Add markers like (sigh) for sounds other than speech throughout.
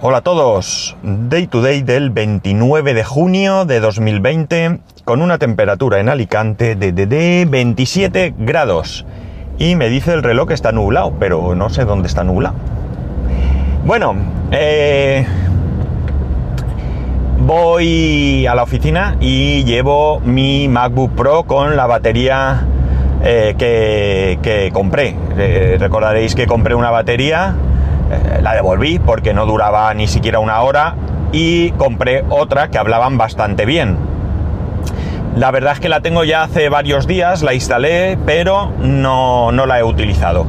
Hola a todos, Day to Day del 29 de junio de 2020 con una temperatura en Alicante de, de, de 27 grados y me dice el reloj que está nublado, pero no sé dónde está nublado. Bueno, eh, voy a la oficina y llevo mi MacBook Pro con la batería eh, que, que, compré. Eh, recordaréis que compré una batería, eh, la devolví porque no duraba ni siquiera una hora y compré otra que hablaban bastante bien. La verdad es que la tengo ya hace varios días, la instalé, pero no, no la he utilizado.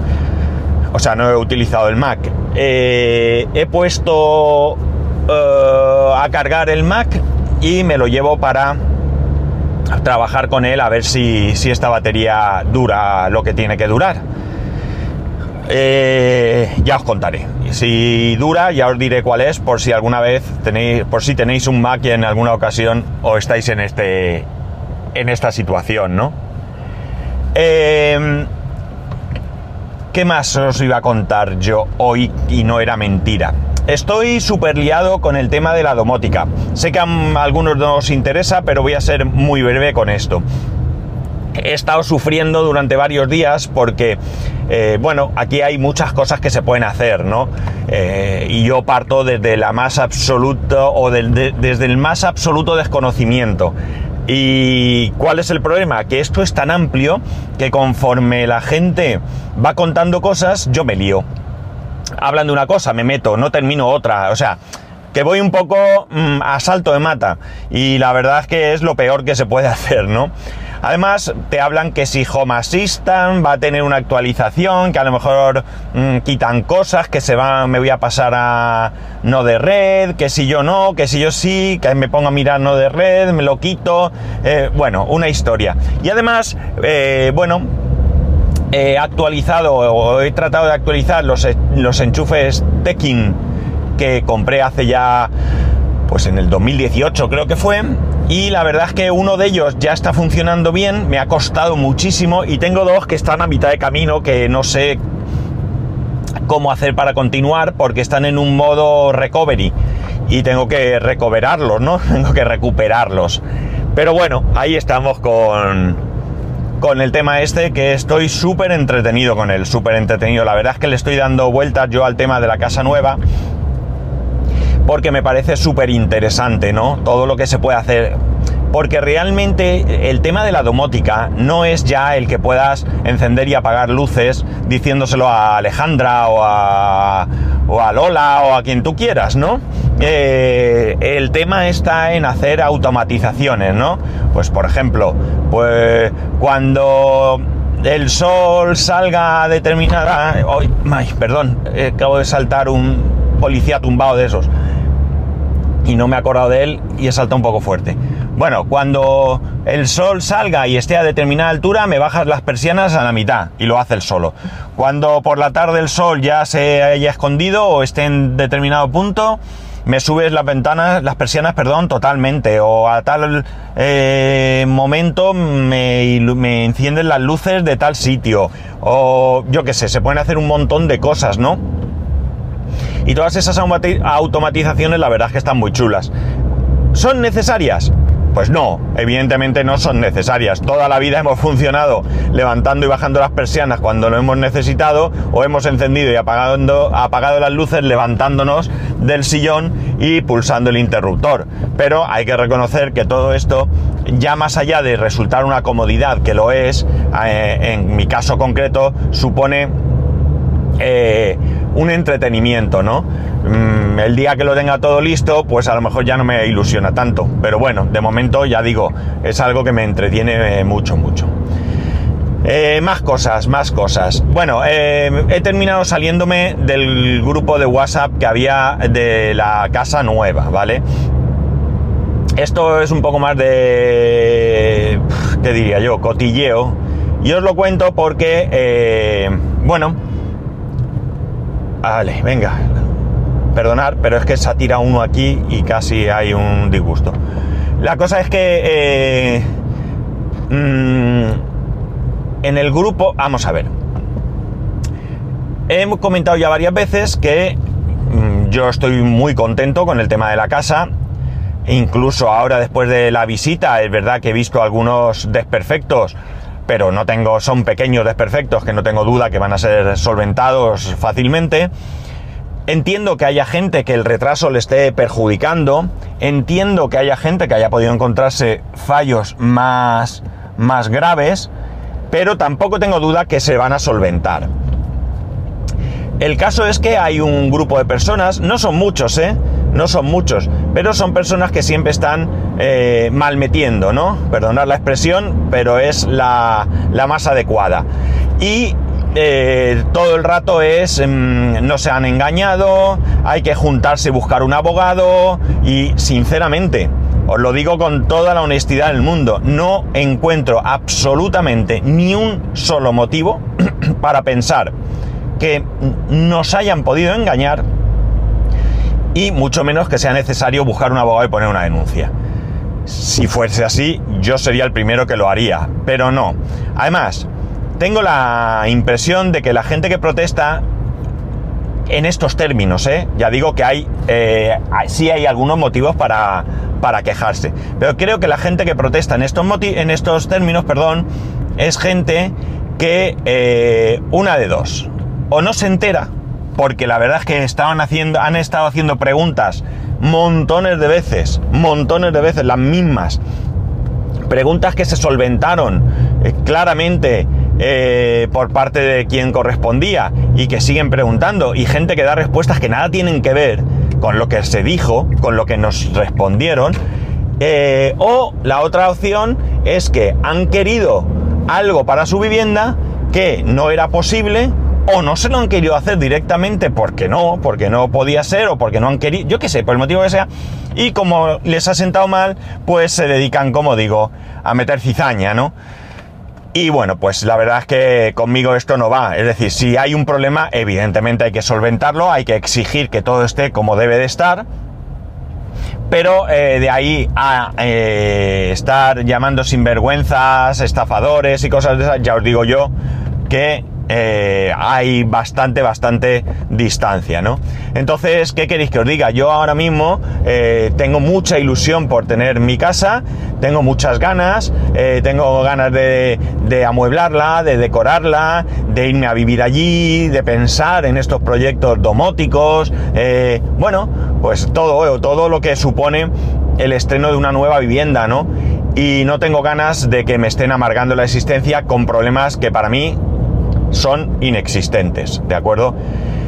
O sea, no he utilizado el Mac. Eh, he puesto uh, a cargar el Mac y me lo llevo para trabajar con él a ver si, si esta batería dura lo que tiene que durar. Eh, ya os contaré. Si dura, ya os diré cuál es, por si alguna vez tenéis, por si tenéis un Mac y en alguna ocasión o estáis en este, en esta situación, ¿no? Eh, ¿Qué más os iba a contar yo hoy y no era mentira? Estoy súper liado con el tema de la domótica. Sé que a algunos no os interesa, pero voy a ser muy breve con esto. He estado sufriendo durante varios días porque, eh, bueno, aquí hay muchas cosas que se pueden hacer, ¿no? Eh, y yo parto desde la más absoluto o de, de, desde el más absoluto desconocimiento. ¿Y cuál es el problema? Que esto es tan amplio que conforme la gente va contando cosas, yo me lío. Hablan de una cosa, me meto, no termino otra. O sea, que voy un poco mmm, a salto de mata. Y la verdad es que es lo peor que se puede (laughs) hacer, ¿no? Además, te hablan que si Home Assistant va a tener una actualización, que a lo mejor mmm, quitan cosas, que se va, me voy a pasar a no de red, que si yo no, que si yo sí, que me pongo a mirar no de red, me lo quito. Eh, bueno, una historia. Y además, eh, bueno, he actualizado o he tratado de actualizar los, los enchufes Tekin que compré hace ya, pues en el 2018 creo que fue y la verdad es que uno de ellos ya está funcionando bien, me ha costado muchísimo y tengo dos que están a mitad de camino que no sé cómo hacer para continuar porque están en un modo recovery y tengo que recoverarlos, ¿no? (laughs) Tengo que recuperarlos. Pero bueno, ahí estamos con, con el tema este que estoy súper entretenido con él, súper entretenido. La verdad es que le estoy dando vueltas yo al tema de la casa nueva porque me parece súper interesante, ¿no? Todo lo que se puede hacer. Porque realmente el tema de la domótica no es ya el que puedas encender y apagar luces diciéndoselo a Alejandra o a, o a Lola o a quien tú quieras, ¿no? Eh, el tema está en hacer automatizaciones, ¿no? Pues por ejemplo, pues cuando el sol salga a determinada... Oh, ay, perdón, acabo de saltar un policía tumbado de esos y no me he acordado de él y he saltado un poco fuerte. Bueno, cuando el sol salga y esté a determinada altura, me bajas las persianas a la mitad y lo hace el solo. Cuando por la tarde el sol ya se haya escondido o esté en determinado punto, me subes las ventanas, las persianas, perdón, totalmente. O a tal eh, momento me, me encienden las luces de tal sitio. O yo qué sé, se pueden hacer un montón de cosas, ¿no? Y todas esas automatizaciones la verdad es que están muy chulas. ¿Son necesarias? Pues no, evidentemente no son necesarias. Toda la vida hemos funcionado levantando y bajando las persianas cuando lo hemos necesitado o hemos encendido y apagando, apagado las luces levantándonos del sillón y pulsando el interruptor. Pero hay que reconocer que todo esto, ya más allá de resultar una comodidad que lo es, eh, en mi caso concreto, supone eh, un entretenimiento, ¿no? Mm, el día que lo tenga todo listo, pues a lo mejor ya no me ilusiona tanto. Pero bueno, de momento ya digo, es algo que me entretiene mucho, mucho. Eh, más cosas, más cosas. Bueno, eh, he terminado saliéndome del grupo de WhatsApp que había de la casa nueva, ¿vale? Esto es un poco más de... ¿Qué diría yo? Cotilleo. Y os lo cuento porque, eh, bueno, Vale, venga. Perdonar, pero es que se ha tirado uno aquí y casi hay un disgusto. La cosa es que mmm, en el grupo, vamos a ver. Hemos comentado ya varias veces que mmm, yo estoy muy contento con el tema de la casa. Incluso ahora después de la visita, es verdad que he visto algunos desperfectos, pero no tengo, son pequeños desperfectos que no tengo duda que van a ser solventados fácilmente. Entiendo que haya gente que el retraso le esté perjudicando. Entiendo que haya gente que haya podido encontrarse fallos más, más graves, pero tampoco tengo duda que se van a solventar. El caso es que hay un grupo de personas, no son muchos, ¿eh? No son muchos, pero son personas que siempre están eh, malmetiendo, ¿no? Perdonad la expresión, pero es la, más adecuada. Y eh, todo el rato es, mm, no se han engañado, hay que juntarse y buscar un abogado y sinceramente, os lo digo con toda la honestidad del mundo, no encuentro absolutamente ni un solo motivo (clears throat) para pensar que nos hayan podido engañar y mucho menos que sea necesario buscar un abogado y poner una denuncia. Si fuese así, yo sería el primero que lo haría, pero no. Además, tengo la impresión de que la gente que protesta en estos términos, ¿eh? ya digo que hay, eh, sí hay algunos motivos para, para, quejarse, pero creo que la gente que protesta en estos, en estos términos, perdón, es gente que eh, una de dos, o no se entera, porque la verdad es que estaban haciendo, han estado haciendo preguntas montones de veces, montones de veces, las mismas. Preguntas que se solventaron eh, claramente eh, por parte de quien correspondía y que siguen preguntando, y gente que da respuestas que nada tienen que ver con lo que se dijo, con lo que nos respondieron. Eh, o la otra opción es que han querido algo para su vivienda que no era posible o no se lo han querido hacer directamente porque no, porque no podía ser o porque no han querido, yo qué sé, por el motivo que sea, y como les ha sentado mal, pues se dedican, como digo, a meter cizaña, ¿no? Y bueno, pues la verdad es que conmigo esto no va. Es decir, si hay un problema, evidentemente hay que solventarlo, hay que exigir que todo esté como debe de estar. Pero eh, de ahí a eh, estar llamando sinvergüenzas, estafadores y cosas de esas, ya os digo yo que eh, hay bastante, bastante distancia, ¿no? Entonces, ¿qué queréis que os diga? Yo ahora mismo eh, tengo mucha ilusión por tener mi casa, tengo muchas ganas, eh, tengo ganas de, amueblarla, de decorarla, de irme a vivir allí, de pensar en estos proyectos domóticos, bueno, pues todo, todo lo que supone el estreno de una nueva vivienda, ¿no? Y no tengo ganas de que me estén amargando la existencia con problemas que para mí son inexistentes, ¿de acuerdo?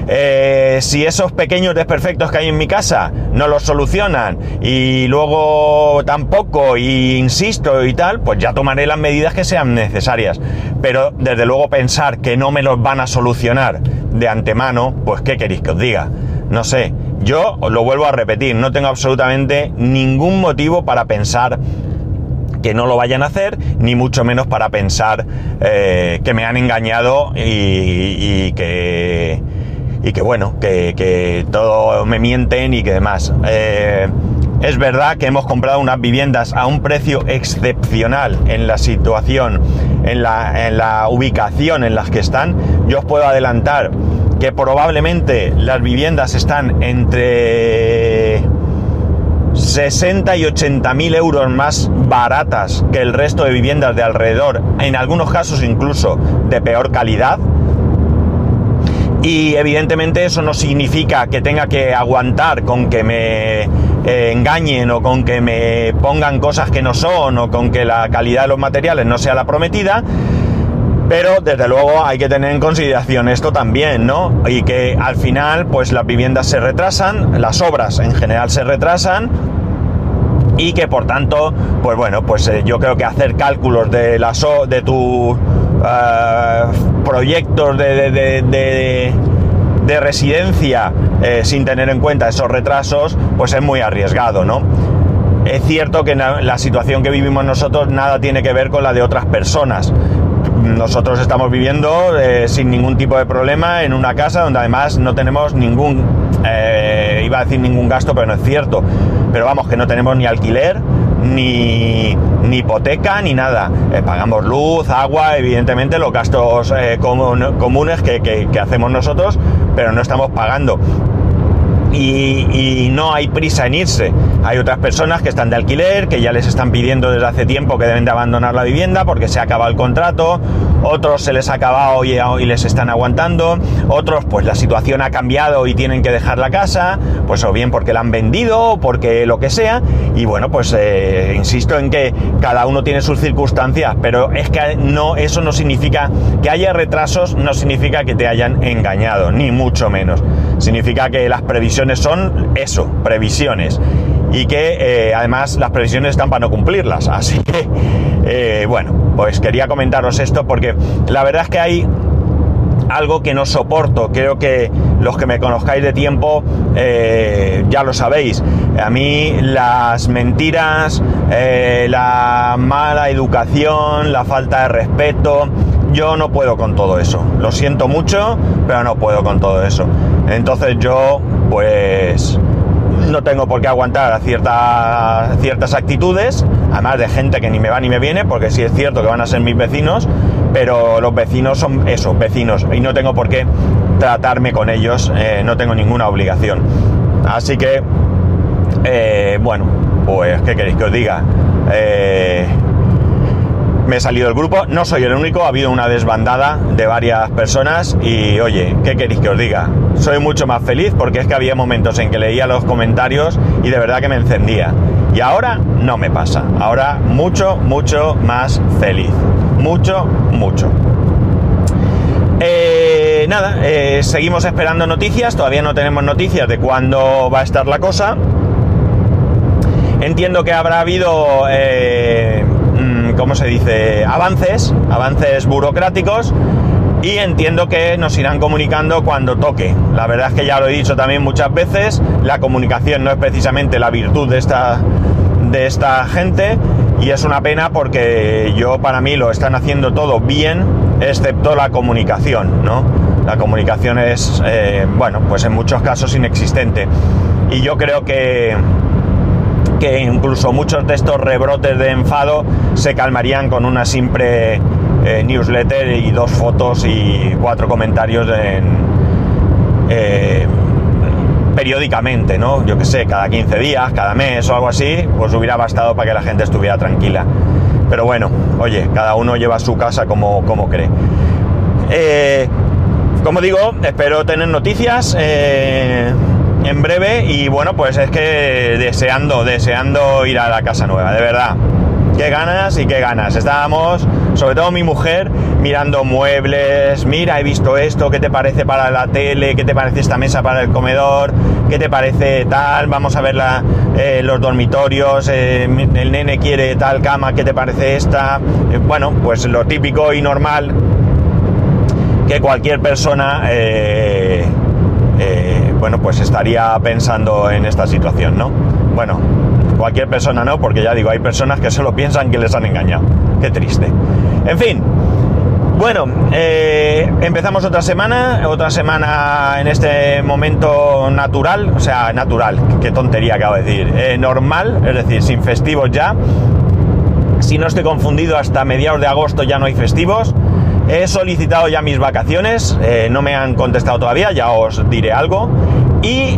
Eh, si esos pequeños desperfectos que hay en mi casa no los solucionan y luego tampoco, y insisto y tal, pues ya tomaré las medidas que sean necesarias. Pero desde luego pensar que no me los van a solucionar de antemano, pues ¿qué queréis que os diga? No sé, yo os lo vuelvo a repetir, no tengo absolutamente ningún motivo para pensar que no lo vayan a hacer, ni mucho menos para pensar eh, que me han engañado y, que, y que bueno, que, todo me mienten y que demás. Eh, es verdad que hemos comprado unas viviendas a un precio excepcional en la situación, en la, en la ubicación en las que están. Yo os puedo adelantar que probablemente las viviendas están entre 60 y 80 mil euros más baratas que el resto de viviendas de alrededor, en algunos casos incluso de peor calidad. Y evidentemente eso no significa que tenga que aguantar con que me eh, engañen o con que me pongan cosas que no son o con que la calidad de los materiales no sea la prometida. Pero desde luego hay que tener en consideración esto también, ¿no? Y que al final, pues las viviendas se retrasan, las obras en general se retrasan, y que por tanto, pues bueno, pues eh, yo creo que hacer cálculos de la de tus eh, proyectos de, residencia eh, sin tener en cuenta esos retrasos, pues es muy arriesgado, ¿no? Es cierto que la situación que vivimos nosotros nada tiene que ver con la de otras personas. Nosotros estamos viviendo sin ningún tipo de problema en una casa donde además no tenemos ningún, iba a decir ningún gasto, pero no es cierto pero vamos, que no tenemos ni alquiler, ni, hipoteca, ni nada. Eh, pagamos luz, agua, evidentemente los gastos eh, comunes que, hacemos nosotros, pero no estamos pagando. Y, no hay prisa en irse. Hay otras personas que están de alquiler, que ya les están pidiendo desde hace tiempo que deben de abandonar la vivienda porque se ha acabado el contrato, otros se les ha acabado y, les están aguantando, otros pues la situación ha cambiado y tienen que dejar la casa, pues o bien porque la han vendido o porque lo que sea, y bueno, pues eh, insisto en que cada uno tiene sus circunstancias, pero es que no, eso no significa que haya retrasos, no significa que te hayan engañado, ni mucho menos. Significa que las previsiones son eso, previsiones. Y que eh, además las previsiones están para no cumplirlas. (laughs) Así que, eh, bueno, pues quería comentaros esto porque la verdad es que hay algo que no soporto. Creo que los que me conozcáis de tiempo eh, ya lo sabéis. A mí las mentiras, la mala educación, la falta de respeto, yo no puedo con todo eso. Lo siento mucho, pero no puedo con todo eso. Entonces yo, pues, no tengo por qué aguantar ciertas, ciertas actitudes, además de gente que ni me va ni me viene, porque sí es cierto que van a ser mis vecinos, pero los vecinos son esos, vecinos, y no tengo por qué tratarme con ellos, eh, no tengo ninguna obligación. Así que, eh, bueno, pues, ¿qué queréis que os diga? Eh, me he salido del grupo, no soy el único, ha habido una desbandada de varias personas y oye, ¿qué queréis que os diga? Soy mucho más feliz porque es que había momentos en que leía los comentarios y de verdad que me encendía. Y ahora no me pasa, ahora mucho, mucho más feliz. Mucho, mucho. Eh, nada, eh, seguimos esperando noticias, todavía no tenemos noticias de cuándo va a estar la cosa. Entiendo que habrá habido eh, ¿cómo se dice? Avances, avances burocráticos y entiendo que nos irán comunicando cuando toque. La verdad es que ya lo he dicho también muchas veces, la comunicación no es precisamente la virtud de esta, de esta gente y es una pena porque yo para mí lo están haciendo todo bien, excepto la comunicación, ¿no? La comunicación es, eh, bueno, pues en muchos casos inexistente. Y yo creo que, que incluso muchos de estos rebrotes de enfado se calmarían con una simple eh, newsletter y dos fotos y cuatro comentarios eh, periódicamente, ¿no? Yo que sé, cada 15 días, cada mes o algo así, pues hubiera bastado para que la gente estuviera tranquila. Pero bueno, oye, cada uno lleva su casa como, como cree. Eh, como digo, espero tener noticias en breve y bueno, pues es que deseando, deseando ir a la casa nueva, de verdad. Qué ganas y qué ganas. Estábamos, sobre todo mi mujer, mirando muebles, mira, he visto esto, ¿qué te parece para la tele? ¿Qué te parece esta mesa para el comedor? ¿Qué te parece tal? Vamos a ver eh, los dormitorios, eh, el nene quiere tal cama, ¿qué te parece esta? Eh, bueno, pues lo típico y normal que cualquier persona bueno, pues estaría pensando en esta situación, ¿no? Bueno, cualquier persona no, porque ya digo, hay personas que solo piensan que les han engañado. Qué triste. En fin. Bueno, eh, empezamos otra semana, otra semana en este momento natural, o sea, natural, qué tontería acabo de decir, eh, normal, es decir, sin festivos ya. Si no estoy confundido, hasta mediados de agosto ya no hay festivos. He solicitado ya mis vacaciones, eh, no me han contestado todavía, ya os diré algo. Y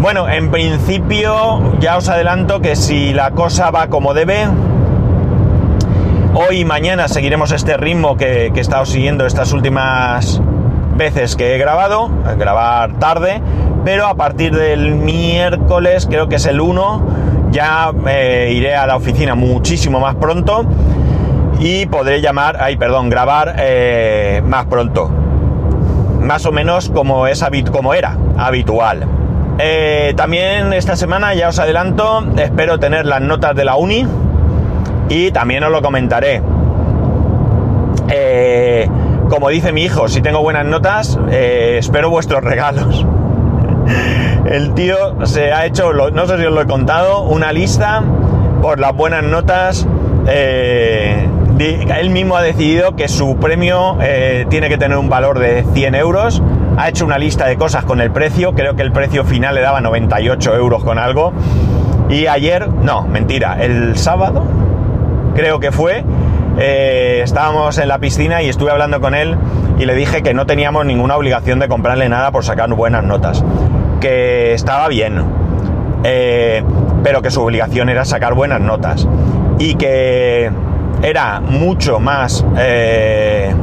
bueno, en principio ya os adelanto que si la cosa va como debe, hoy y mañana seguiremos este ritmo que, he estado siguiendo estas últimas veces que he grabado, grabar tarde, pero a partir del miércoles, creo que es el 1, ya eh, iré a la oficina muchísimo más pronto y podré llamar, ay, perdón, grabar eh, más pronto. Más o menos como, es, como era habitual. Eh, también esta semana, ya os adelanto, espero tener las notas de la uni y también os lo comentaré. Eh, como dice mi hijo, si tengo buenas notas, espero vuestros (laughs) regalos. El tío se ha hecho, no sé si os lo he contado, una lista por las buenas notas él mismo ha decidido que su premio eh, tiene que tener un valor de 100 euros. Ha hecho una lista de cosas con el precio. Creo que el precio final le daba 98 euros con algo. Y ayer, no, mentira, el sábado, creo que fue, eh, estábamos en la piscina y estuve hablando con él y le dije que no teníamos ninguna obligación de comprarle nada por sacar buenas notas, que estaba bien, eh, pero que su obligación era sacar buenas notas y que era mucho más... Eh,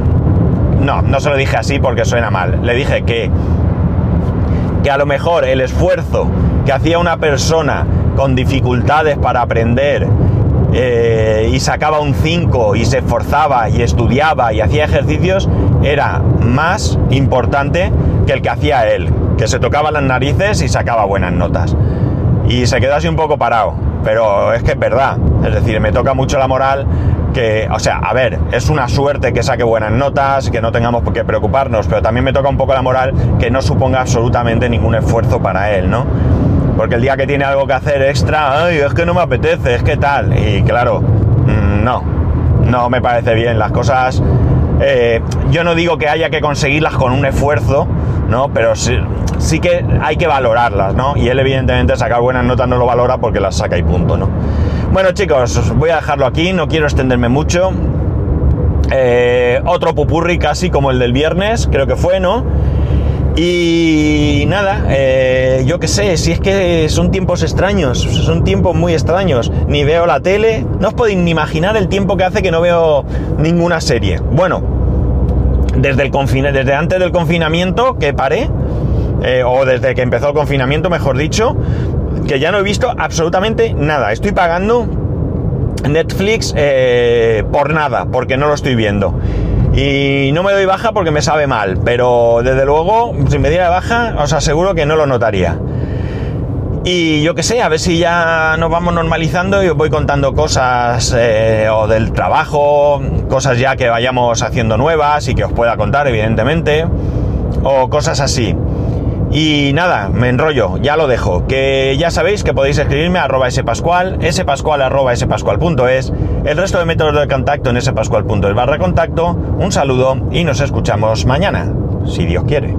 no, no se lo dije así porque suena mal, le dije que, que a lo mejor el esfuerzo que hacía una persona con dificultades para aprender eh, y sacaba un 5 y se esforzaba y estudiaba y hacía ejercicios, era más importante que el que hacía él, que se tocaba las narices y sacaba buenas notas. Y se quedó así un poco parado, pero es que es verdad, es decir, me toca mucho la moral que, o sea, a ver, es una suerte que saque buenas notas, que no tengamos por qué preocuparnos, pero también me toca un poco la moral que no suponga absolutamente ningún esfuerzo para él, ¿no? Porque el día que tiene algo que hacer extra, ay, es que no me apetece, es que tal. Y claro, mm, no, no me parece bien. Las cosas, eh, yo no digo que haya que conseguirlas con un esfuerzo, ¿no? Pero sí, sí que hay que valorarlas, ¿no? Y él evidentemente sacar buenas notas no lo valora porque las saca y punto, ¿no? Bueno chicos, voy a dejarlo aquí, no quiero extenderme mucho. Eh, otro pupurri casi como el del viernes, creo que fue, ¿no? Y nada, eh, yo qué sé, si es que son tiempos extraños, son tiempos muy extraños. Ni veo la tele, no os podéis ni imaginar el tiempo que hace que no veo ninguna serie. Bueno, desde, el desde antes del confinamiento que paré, eh, o desde que empezó el confinamiento, mejor dicho, que ya no he visto absolutamente nada. Estoy pagando Netflix eh, por nada, porque no lo estoy viendo. Y no me doy baja porque me sabe mal, pero desde luego, si me diera baja, os aseguro que no lo notaría. Y yo qué sé, a ver si ya nos vamos normalizando y os voy contando cosas eh, o del trabajo, cosas ya que vayamos haciendo nuevas y que os pueda contar, evidentemente, o cosas así. Y nada, me enrollo, ya lo dejo. Que ya sabéis que podéis escribirme a arroba spascual, spascual arroba spascual.es, el resto de métodos de contacto en spascual.es barra contacto. Un saludo y nos escuchamos mañana, si Dios quiere.